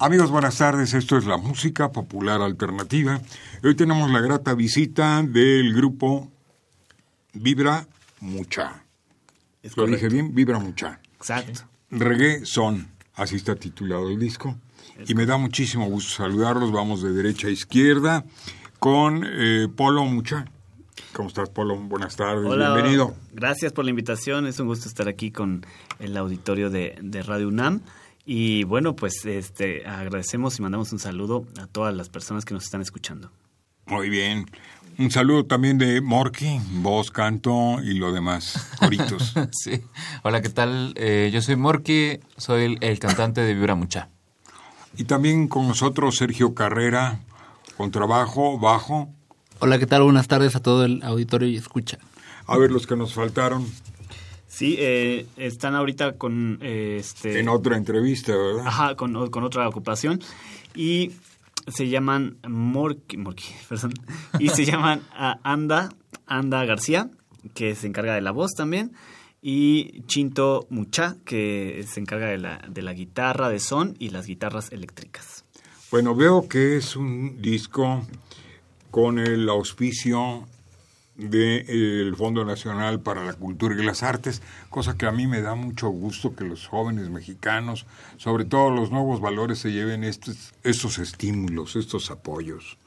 Amigos, buenas tardes. Esto es la música popular alternativa. Hoy tenemos la grata visita del grupo Vibra Mucha. ¿Lo dije bien? Vibra Mucha. Exacto. Reggae Son, así está titulado el disco. y me da muchísimo gusto saludarlos. Vamos de derecha a izquierda con eh, Polo Mucha. ¿Cómo estás, Polo? Buenas tardes, Hola, bienvenido. Gracias por la invitación. Es un gusto estar aquí con el auditorio de, de Radio UNAM. Y bueno, pues este agradecemos y mandamos un saludo a todas las personas que nos están escuchando. Muy bien. Un saludo también de Morky, voz, canto y lo demás, coritos. sí. Hola, ¿qué tal? Eh, yo soy Morky, soy el, el, cantante de Vibra Mucha. Y también con nosotros Sergio Carrera, con trabajo, bajo. Hola, ¿qué tal? Buenas tardes a todo el auditorio y escucha. A ver los que nos faltaron. Sí, eh, están ahorita con... Eh, este, en otra entrevista, ¿verdad? Ajá, con, con otra ocupación. Y se llaman Morky, Morky perdón, y se llaman Anda, Anda García, que se encarga de la voz también, y Chinto Mucha, que se encarga de la, de la guitarra de son y las guitarras eléctricas. Bueno, veo que es un disco con el auspicio del Fondo Nacional para la Cultura y las Artes, cosa que a mí me da mucho gusto que los jóvenes mexicanos, sobre todo los nuevos valores, se lleven estos, estos estímulos, estos apoyos.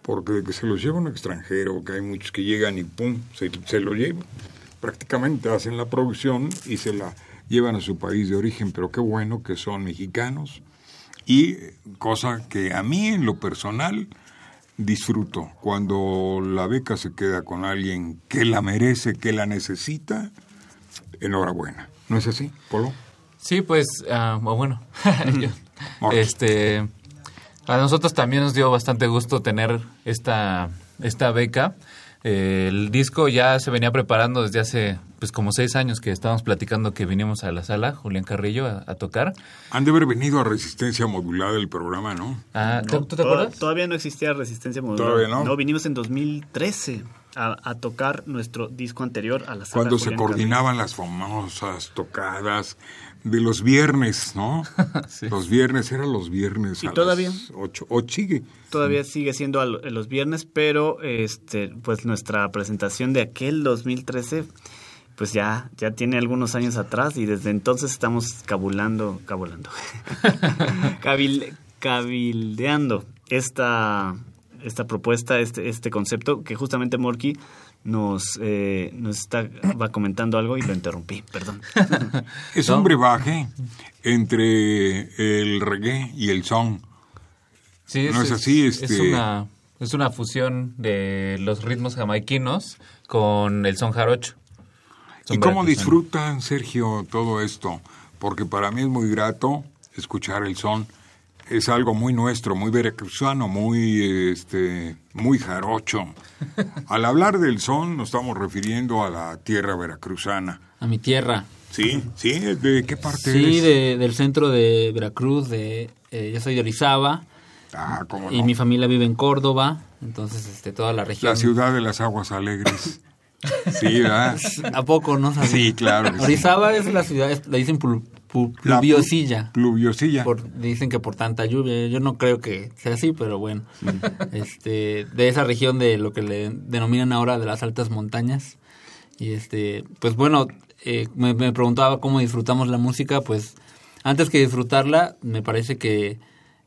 Porque de que se los lleva un extranjero, que hay muchos que llegan y pum, se, se lo llevan. Prácticamente hacen la producción y se la llevan a su país de origen, pero qué bueno que son mexicanos. Y cosa que a mí en lo personal disfruto. Cuando la beca se queda con alguien que la merece, que la necesita, enhorabuena. ¿No es así, Polo? Sí, pues, uh, bueno, este, a nosotros también nos dio bastante gusto tener esta, esta beca. Eh, el disco ya se venía preparando desde hace pues como seis años que estábamos platicando que vinimos a la sala, Julián Carrillo, a, a tocar. Han de haber venido a Resistencia Modulada el programa, ¿no? Ah, no, ¿tú te acuerdas? Todavía no existía Resistencia Modulada. Todavía no. No, vinimos en 2013 a, a tocar nuestro disco anterior a la sala. Cuando Julián se coordinaban las famosas tocadas de los viernes, ¿no? sí. Los viernes, eran los viernes. ¿Y a todavía? Las ocho, o sigue. Todavía sigue siendo a los viernes, pero este, pues nuestra presentación de aquel 2013 pues ya, ya tiene algunos años atrás y desde entonces estamos cabulando, cabulando, Cabil, cabildeando esta, esta propuesta, este, este concepto que justamente Morky nos, eh, nos está, va comentando algo y lo interrumpí, perdón. es un brebaje entre el reggae y el son. Sí, no es, es así. Es, este... es, una, es una fusión de los ritmos jamaiquinos con el son jarocho. ¿Y cómo disfrutan, Sergio, todo esto? Porque para mí es muy grato escuchar el son. Es algo muy nuestro, muy veracruzano, muy, este, muy jarocho. Al hablar del son nos estamos refiriendo a la tierra veracruzana. A mi tierra. Sí, sí. ¿De qué parte sí, eres? de, del centro de Veracruz. De, eh, yo soy de Orizaba. Ah, ¿cómo no? Y mi familia vive en Córdoba. Entonces, este, toda la región. La ciudad de las aguas alegres. Sí, ¿verdad? ¿A poco no sabes? Sí, claro. Sí. Orizaba es la ciudad, le dicen pluviosilla. Pluviosilla. Por, dicen que por tanta lluvia. Yo no creo que sea así, pero bueno. Este, de esa región de lo que le denominan ahora de las altas montañas. Y este, pues bueno, eh, me, me preguntaba cómo disfrutamos la música. Pues antes que disfrutarla, me parece que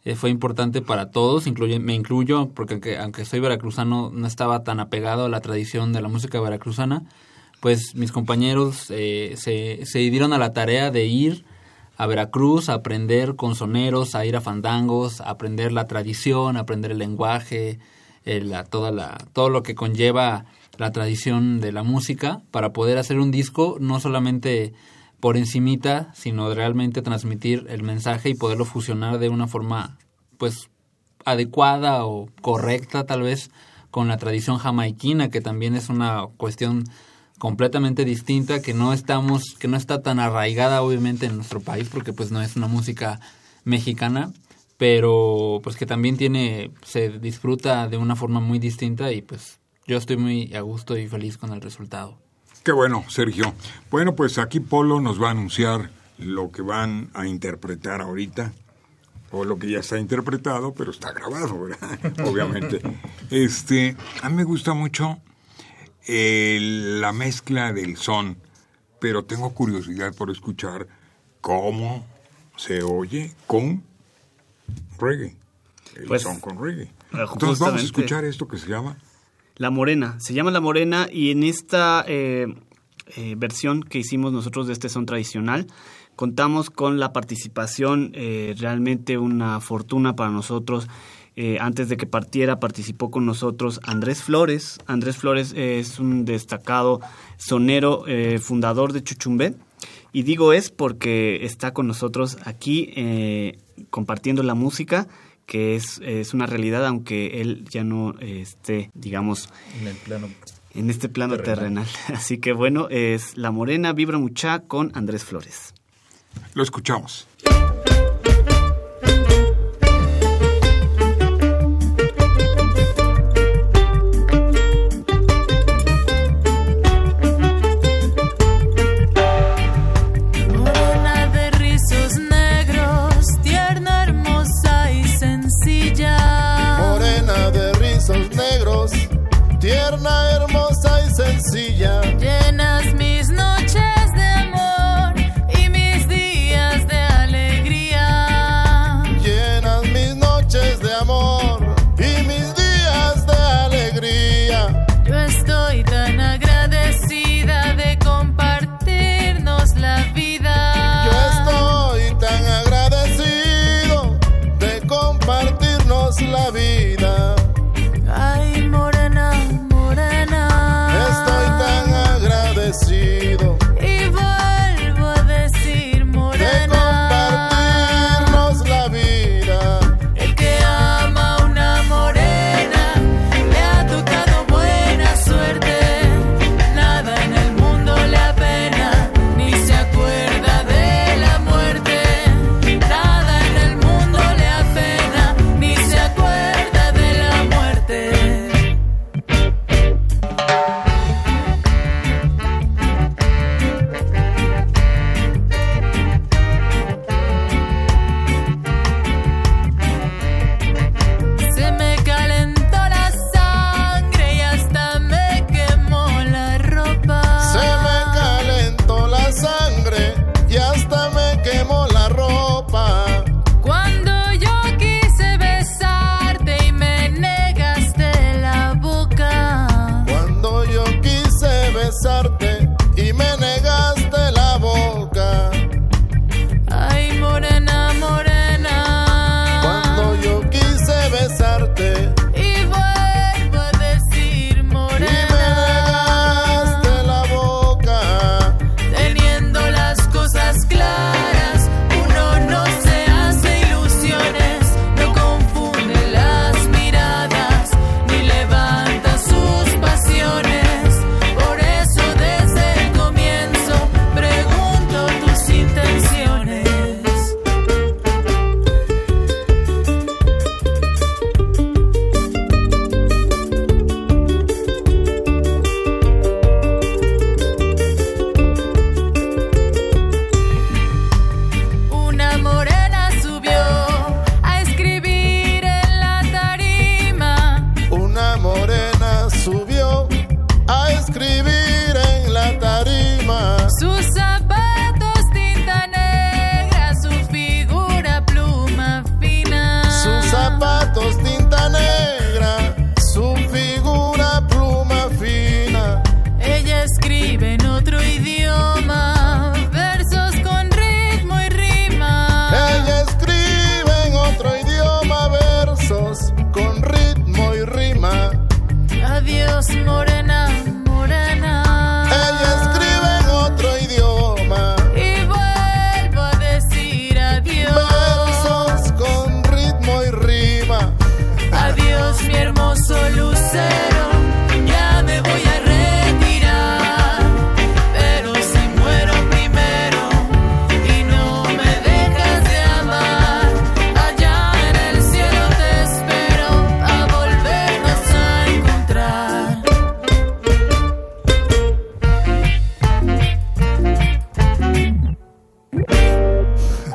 eh, fue importante para todos, incluye, me incluyo, porque aunque, aunque soy veracruzano, no estaba tan apegado a la tradición de la música veracruzana, pues mis compañeros eh, se, se dieron a la tarea de ir a Veracruz a aprender con soneros, a ir a fandangos, a aprender la tradición, a aprender el lenguaje, la, toda la, todo lo que conlleva la tradición de la música para poder hacer un disco no solamente por encimita, sino realmente transmitir el mensaje y poderlo fusionar de una forma pues adecuada o correcta tal vez con la tradición jamaiquina, que también es una cuestión completamente distinta que no estamos que no está tan arraigada obviamente en nuestro país porque pues no es una música mexicana pero pues que también tiene se disfruta de una forma muy distinta y pues yo estoy muy a gusto y feliz con el resultado. Qué bueno, Sergio. Bueno, pues aquí Polo nos va a anunciar lo que van a interpretar ahorita o lo que ya está interpretado, pero está grabado, ¿verdad? Obviamente. Este, a mí me gusta mucho la mezcla del son, pero tengo curiosidad por escuchar cómo se oye con reggae. El Pues, son con reggae. eh, Entonces vamos a escuchar esto que se llama La Morena, se llama La Morena y en esta eh, eh, versión que hicimos nosotros de este son tradicional, contamos con la participación, eh, realmente una fortuna para nosotros. Eh, antes de que partiera participó con nosotros Andrés Flores. Andrés Flores es un destacado sonero, eh, fundador de Chuchumbé. Y digo es porque está con nosotros aquí eh, compartiendo la música, que es, es una realidad, aunque él ya no eh, esté, digamos, En el plano. en este plano terrenal. Así que bueno, es La Morena Vibra Mucha con Andrés Flores. Lo escuchamos.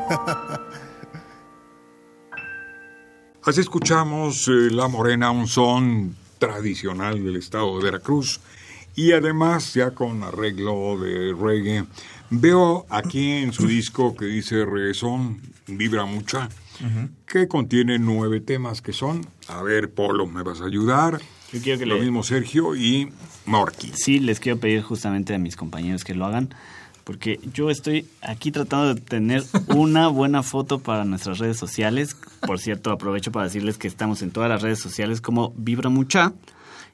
Así escuchamos eh, La Morena, un son tradicional del estado de Veracruz y además ya con arreglo de reggae. Veo aquí en su disco que dice Reggaeson, vibra mucha, que contiene nueve temas que son, a ver, Polo, ¿me vas a ayudar? Yo quiero que lo mismo Sergio y Morky. Sí, les quiero pedir justamente a mis compañeros que lo hagan porque yo estoy aquí tratando de tener una buena foto para nuestras redes sociales. Por cierto, aprovecho para decirles que estamos en todas las redes sociales como Vibra Mucha.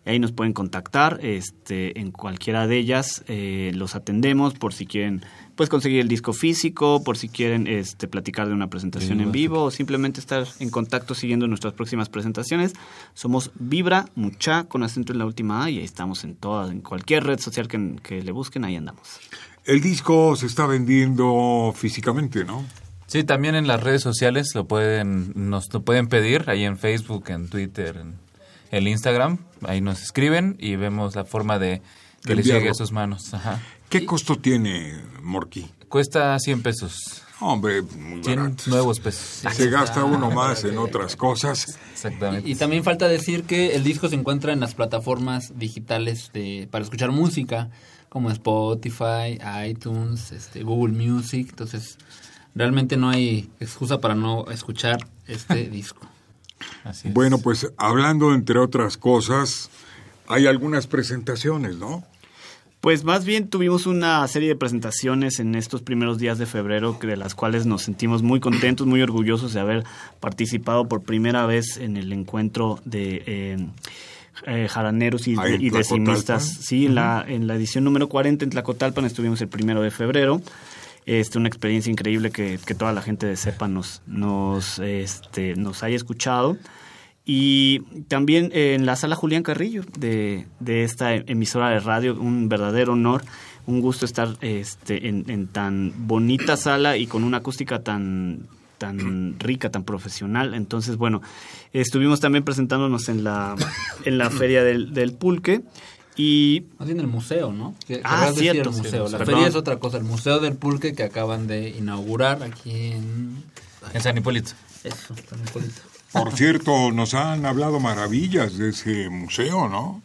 Y ahí nos pueden contactar este, en cualquiera de ellas. eh, los atendemos por si quieren pues conseguir el disco físico, por si quieren este, platicar de una presentación en vivo o simplemente estar en contacto siguiendo nuestras próximas presentaciones. Somos Vibra Mucha con acento en la última A y ahí estamos en todas, en cualquier red social que, que le busquen, ahí andamos. El disco se está vendiendo físicamente, ¿no? Sí, también en las redes sociales lo pueden, nos lo pueden pedir, ahí en Facebook, en Twitter, en el Instagram, ahí nos escriben y vemos la forma de que les llegue a sus manos. Ajá. ¿Qué costo tiene Morky? Cuesta 100 pesos, Hombre, muy 100 barato. nuevos pesos. Se gasta uno más en otras cosas. Exactamente. Y, y también falta decir que el disco se encuentra en las plataformas digitales de, para escuchar música, como Spotify, iTunes, este, Google Music. Entonces, realmente no hay excusa para no escuchar este disco. Así es. Bueno, pues hablando entre otras cosas, hay algunas presentaciones, ¿no? Pues más bien tuvimos una serie de presentaciones en estos primeros días de febrero, que- de las cuales nos sentimos muy contentos, muy orgullosos de haber participado por primera vez en el encuentro de eh, eh, jaraneros y, decimistas. Sí, en, la, en la edición número 40 en Tlacotalpan estuvimos el primero de febrero. Este, una experiencia increíble que, que toda la gente de CEPA nos, nos, este, nos haya escuchado. Y también eh, en la sala Julián Carrillo de, de esta emisora de radio, un verdadero honor, un gusto estar este, en, en tan bonita sala y con una acústica tan tan rica, tan profesional. Entonces, bueno, estuvimos también presentándonos en la, en la feria del, del pulque y Más bien el museo, ¿no? Que- Ah, decir cierto. el museo. La Perdón. feria es otra cosa. El Museo del Pulque que acaban de inaugurar aquí en... En San Hipólito. Eso, San Hipólito. Por cierto, nos han hablado maravillas de ese museo, ¿no?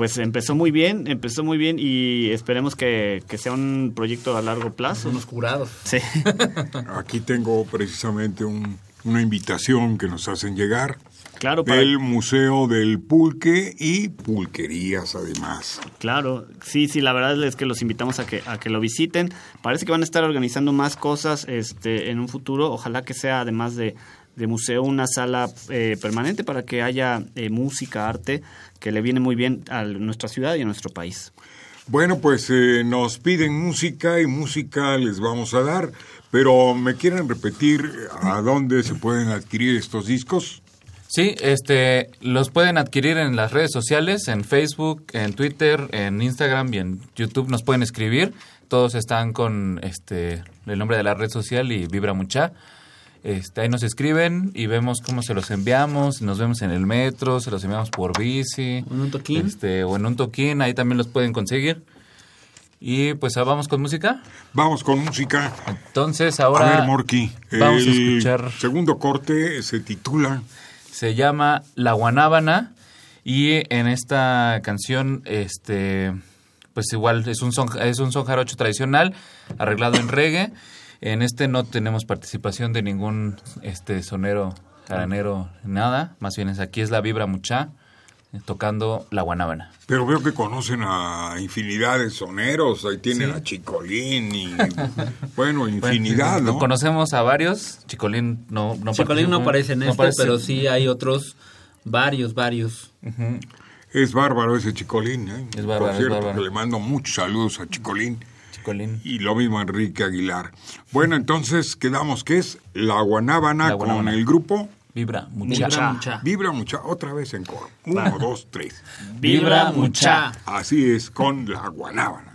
Pues empezó muy bien, empezó muy bien y esperemos que, que sea un proyecto a largo plazo. Unos curados. Sí. Aquí tengo precisamente un- una invitación que nos hacen llegar Claro, para, del Museo del Pulque y pulquerías además. claro, sí, sí, la verdad es que los invitamos a que, a que lo visiten. Parece que van a estar organizando más cosas este, en un futuro. Ojalá que sea, además de, de museo, una sala eh, permanente para que haya eh, música, arte, que le viene muy bien a nuestra ciudad y a nuestro país. Bueno, pues eh, nos piden música y música les vamos a dar, pero ¿me quieren repetir a dónde se pueden adquirir estos discos? Sí, este, los pueden adquirir en las redes sociales, en Facebook, en Twitter, en Instagram y en YouTube nos pueden escribir. Todos están con este el nombre de la red social y Vibra Mucha. Este, ahí nos escriben y vemos cómo se los enviamos, nos vemos en el metro, se los enviamos por bici. ¿En un toquín? Este, o en un toquín, ahí también los pueden conseguir. Y pues ah, vamos con música. Vamos con música. Entonces ahora a ver, Morky, vamos a el escuchar segundo corte se titula se llama La Guanábana y en esta canción este pues igual es un son es un son jarocho tradicional arreglado en reggae. En este no tenemos participación de ningún este sonero jaranero nada, más bien es aquí es la vibra mucha eh, tocando La Guanábana. Pero veo que conocen a infinidad de soneros, ahí tienen a Chicolín y bueno, infinidad, Bueno, ¿no? Conocemos a varios, Chicolín no no Chicolín no aparece en no este, aparece. pero sí hay otros, varios, varios. Ujú. Es bárbaro ese Chicolín, ¿eh? Es bárbaro, Por es cierto, bárbaro. que le mando muchos saludos a Chicolín Chicolín. y lo mismo Enrique Aguilar. Bueno, entonces quedamos que es La Guanábana La con el grupo Vibra mucha. Vibra mucha. Vibra Mucha, otra vez en coro. Uno, dos, tres. Vibra mucha. Así es, con La Guanábana.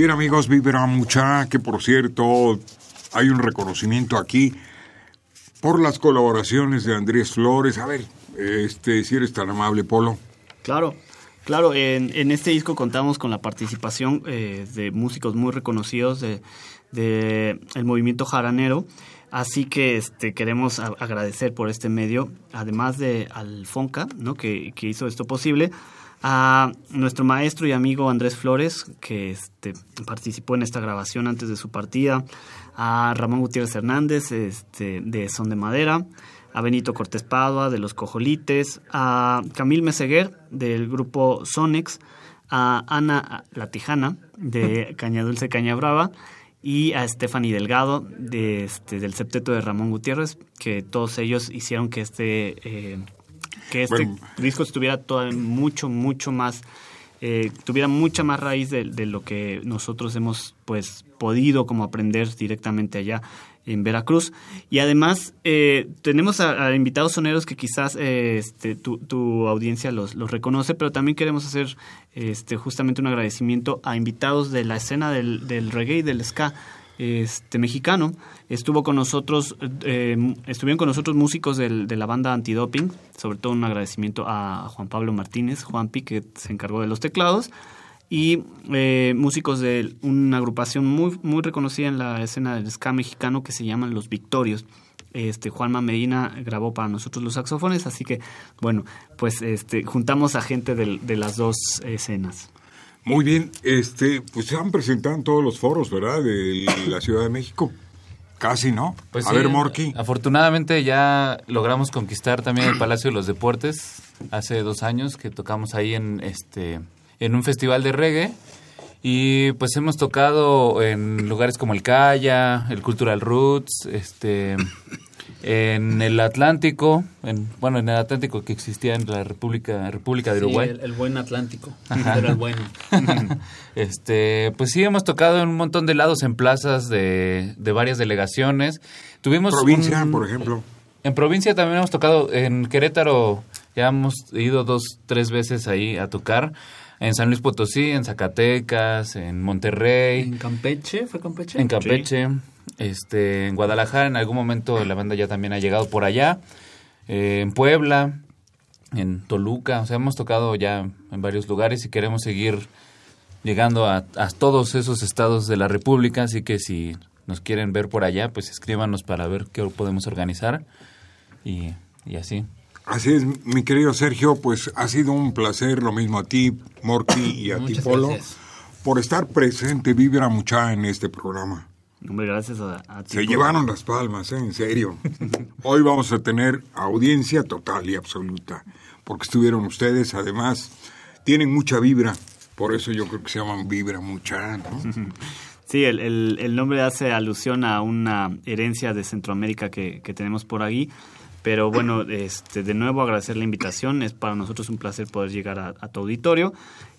Bien amigos, Vibra Mucha, que por cierto hay un reconocimiento aquí por las colaboraciones de Andrés Flores. A ver, este, si eres tan amable, Polo. Claro, claro. En, este disco contamos con la participación eh, de músicos muy reconocidos de, de el movimiento jaranero. Así que este, queremos agradecer por este medio, además de al Fonca, ¿no? que hizo esto posible, a nuestro maestro y amigo Andrés Flores, que este, participó en esta grabación antes de su partida, a Ramón Gutiérrez Hernández, este, de Son de Madera, a Benito Cortés Padua, de Los Cojolites, a Camil Meseguer, del grupo Sonex, a Ana La Tijana, de Caña Dulce Caña Brava, y a Stephanie Delgado, de, este, del septeto de Ramón Gutiérrez, que todos ellos hicieron que este, eh, que este Bueno. disco estuviera todo, mucho, mucho más, eh, tuviera mucha más raíz de, de lo que nosotros hemos pues podido como aprender directamente allá en Veracruz. Y además eh, tenemos a, a invitados soneros que quizás eh, este, tu, tu audiencia los, los reconoce, pero también queremos hacer este, justamente un agradecimiento a invitados de la escena del, del reggae y del ska este mexicano. Estuvo con nosotros, eh, estuvieron con nosotros músicos del- de la banda Antidoping, sobre todo un agradecimiento a Juan Pablo Martínez, Juanpi, que se encargó de los teclados, y eh, músicos de una agrupación muy, muy reconocida en la escena del ska mexicano que se llaman Los Victorios. este Juanma Medina grabó para nosotros los saxofones, así que bueno, pues este juntamos a gente del- de, las dos escenas. Muy bien, este, pues se han presentado en todos los foros, ¿verdad? De la Ciudad de México. Casi, ¿no? Pues a sí, ver, Morky. Afortunadamente ya logramos conquistar también el Palacio de los Deportes hace dos años que tocamos ahí en este en un festival de reggae y pues hemos tocado en lugares como el Calla, el Cultural Roots, este en el Atlántico, en, bueno en el Atlántico que existía en la República República de Sí, Uruguay. el, el buen Atlántico. Ajá. Era el bueno. este, pues sí, hemos tocado en un montón de lados en plazas de, de varias delegaciones. Tuvimos Provincia, un- por ejemplo. En provincia también hemos tocado, en Querétaro ya hemos ido dos, tres veces ahí a tocar. En San Luis Potosí, en Zacatecas, en Monterrey, En Campeche, ¿fue Campeche? en Campeche, este, en Guadalajara, en algún momento la banda ya también ha llegado por allá, eh, en Puebla, en Toluca, o sea, hemos tocado ya en varios lugares y queremos seguir llegando a, a todos esos estados de la República, así que si nos quieren ver por allá, pues escríbanos para ver qué podemos organizar y, y así. Así es, mi querido Sergio, pues ha sido un placer, lo mismo a ti, Morky, y a ti, Polo, gracias. por estar presente, vibra mucha en este programa. Hombre, gracias a, a ti Se llevaron las palmas, ¿eh? en serio. Hoy vamos a tener audiencia total y absoluta, porque estuvieron ustedes, además, tienen mucha vibra, por eso yo creo que se llaman vibra mucha, ¿no? Sí, el, el- el nombre hace alusión a una herencia de Centroamérica que, que tenemos por ahí. Pero bueno, este, de nuevo agradecer la invitación. Es para nosotros un placer poder llegar a, a tu auditorio.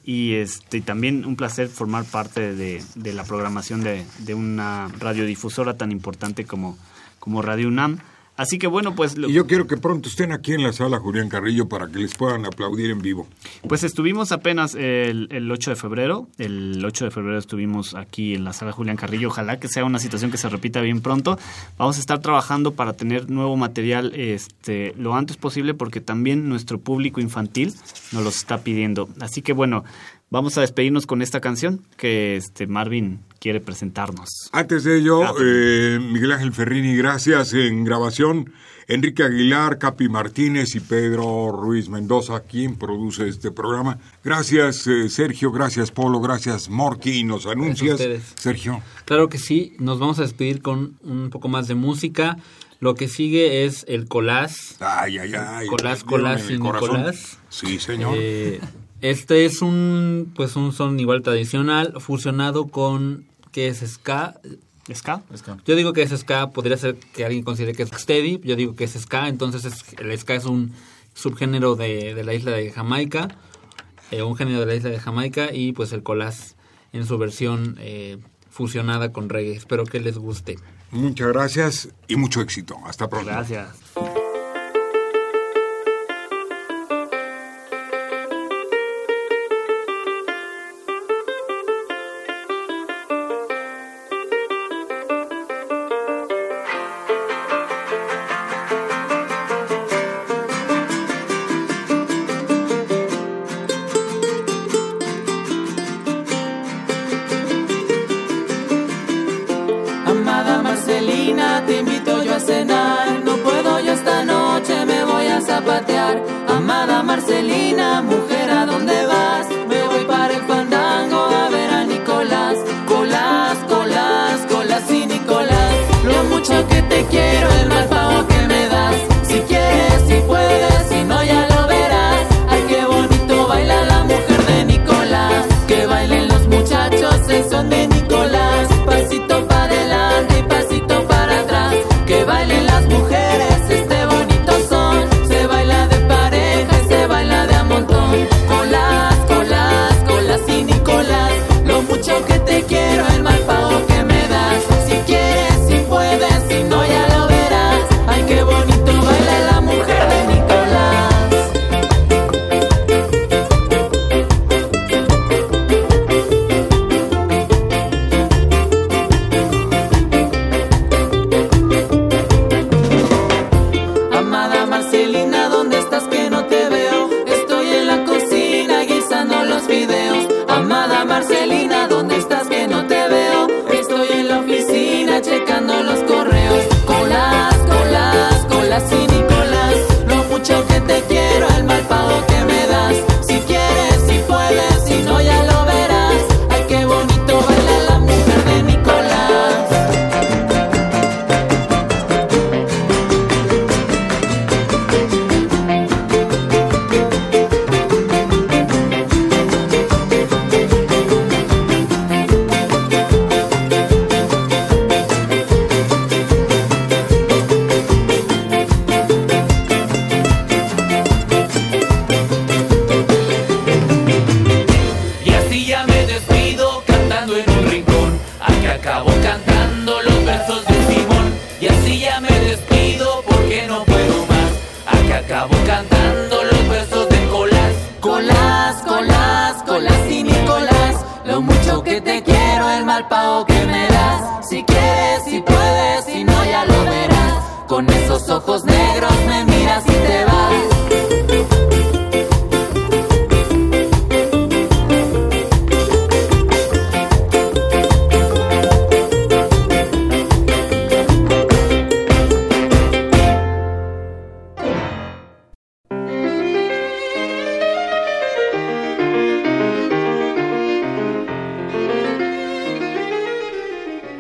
Y este, también un placer formar parte de, de la programación de, de una radiodifusora tan importante como, como Radio UNAM. Así que bueno, pues... lo- Y yo quiero que pronto estén aquí en la sala Julián Carrillo para que les puedan aplaudir en vivo. Pues estuvimos apenas el, el 8 de febrero. El 8 de febrero estuvimos aquí en la sala Julián Carrillo. Ojalá que sea una situación que se repita bien pronto. Vamos a estar trabajando para tener nuevo material este, lo antes posible porque también nuestro público infantil nos los está pidiendo. Así que bueno, vamos a despedirnos con esta canción que este Marvin quiere presentarnos. Antes de ello, eh, Miguel Ángel Ferrini, gracias en grabación. Enrique Aguilar, Capi Martínez y Pedro Ruiz Mendoza, quien produce este programa. Gracias, eh, Sergio, gracias, Polo, gracias, Morky. Y nos anuncias, ustedes. Sergio. Claro que sí, nos vamos a despedir con un poco más de música. Lo que sigue es el collage. Ay, ay, ay. Colás, colás y. Nicolás. Sí, señor. Eh, este es un pues un son igual tradicional fusionado con ¿qué es ska? ¿Ska? Yo digo que es ska, podría ser que alguien considere que es steady, yo digo que es ska, entonces es- el ska es un subgénero de, de la isla de Jamaica, eh, un género de la isla de Jamaica y pues el collage en su versión eh, fusionada con reggae. Espero que les guste. Muchas gracias y mucho éxito. Hasta pronto. Gracias. Marcelina, te invito yo a cenar. No puedo yo esta noche, me voy a zapatear.